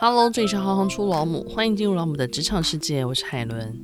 Hello，这里是行行出老母，欢迎进入老母的职场世界，我是海伦。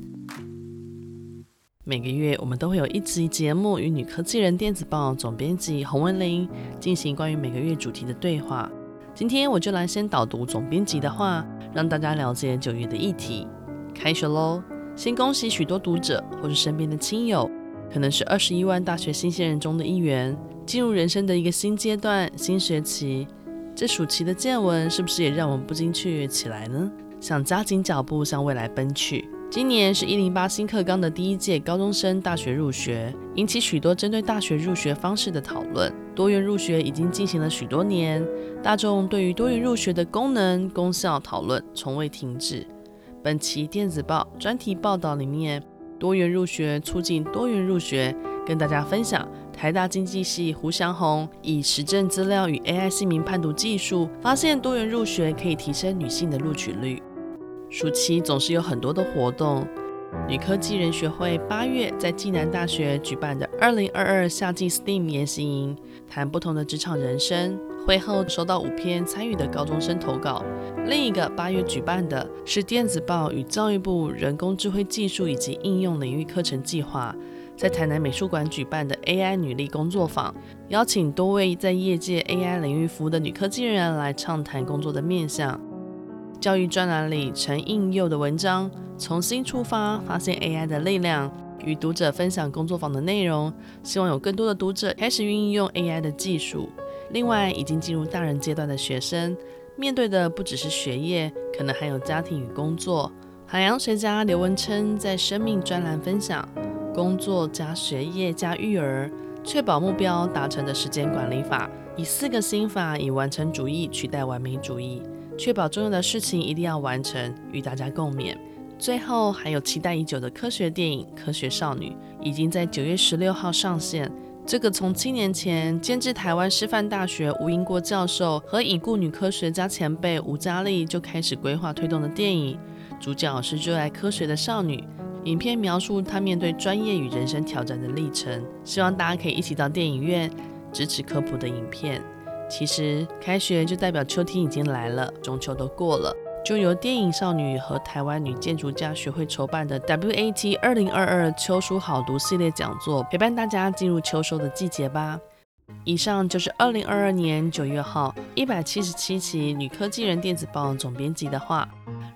每个月我们都会有一集节目与女科技人电子报总编辑洪文玲进行关于每个月主题的对话。今天我就来先导读总编辑的话，让大家了解九月的议题。开学喽！先恭喜许多读者或是身边的亲友，可能是二十一万大学新鲜人中的一员，进入人生的一个新阶段、新学期。这暑期的见闻是不是也让我们不禁雀跃起来呢？想加紧脚步向未来奔去。今年是一零八新课纲的第一届高中生大学入学，引起许多针对大学入学方式的讨论。多元入学已经进行了许多年，大众对于多元入学的功能、功效讨论从未停止。本期电子报专题报道里面，多元入学促进多元入学，跟大家分享台大经济系胡祥宏以实证资料与 AI 姓名判读技术，发现多元入学可以提升女性的录取率。暑期总是有很多的活动。女科技人学会八月在暨南大学举办的二零二二夏季 STEAM 研习营，谈不同的职场人生。会后收到五篇参与的高中生投稿。另一个八月举办的是电子报与教育部人工智慧技术以及应用领域课程计划，在台南美术馆举办的 AI 女力工作坊，邀请多位在业界 AI 领域服务的女科技人来畅谈工作的面向。教育专栏里陈应佑的文章。重新出发，发现 AI 的力量，与读者分享工作坊的内容，希望有更多的读者开始运用 AI 的技术。另外，已经进入大人阶段的学生，面对的不只是学业，可能还有家庭与工作。海洋学家刘文琛在生命专栏分享：工作加学业加育儿，确保目标达成的时间管理法，以四个心法，以完成主义取代完美主义，确保重要的事情一定要完成，与大家共勉。最后还有期待已久的科学电影《科学少女》，已经在九月十六号上线。这个从七年前监制台湾师范大学吴英国教授和已故女科学家前辈吴佳丽就开始规划推动的电影，主角是热爱科学的少女。影片描述她面对专业与人生挑战的历程。希望大家可以一起到电影院支持科普的影片。其实开学就代表秋天已经来了，中秋都过了。就由电影少女和台湾女建筑家学会筹办的 WAT 二零二二秋书好读系列讲座，陪伴大家进入秋收的季节吧。以上就是二零二二年九月号一百七十七期女科技人电子报总编辑的话。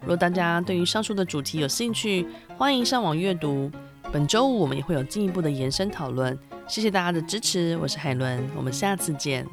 若大家对于上述的主题有兴趣，欢迎上网阅读。本周五我们也会有进一步的延伸讨论。谢谢大家的支持，我是海伦，我们下次见。